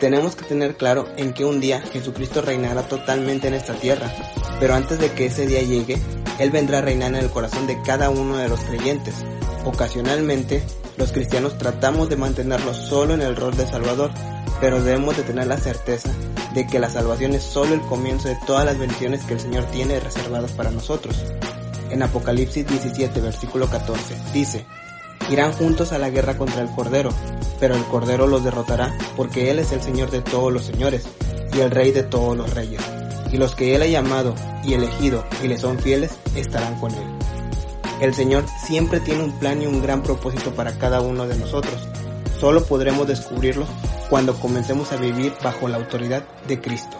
Tenemos que tener claro en que un día Jesucristo reinará totalmente en esta tierra, pero antes de que ese día llegue, Él vendrá a reinar en el corazón de cada uno de los creyentes. Ocasionalmente, los cristianos tratamos de mantenerlo solo en el rol de Salvador, pero debemos de tener la certeza de que la salvación es solo el comienzo de todas las bendiciones que el Señor tiene reservadas para nosotros. En Apocalipsis 17, versículo 14, dice, Irán juntos a la guerra contra el Cordero, pero el Cordero los derrotará, porque Él es el Señor de todos los señores, y el Rey de todos los reyes. Y los que Él ha llamado y elegido y le son fieles, estarán con Él. El Señor siempre tiene un plan y un gran propósito para cada uno de nosotros. Solo podremos descubrirlo cuando comencemos a vivir bajo la autoridad de Cristo.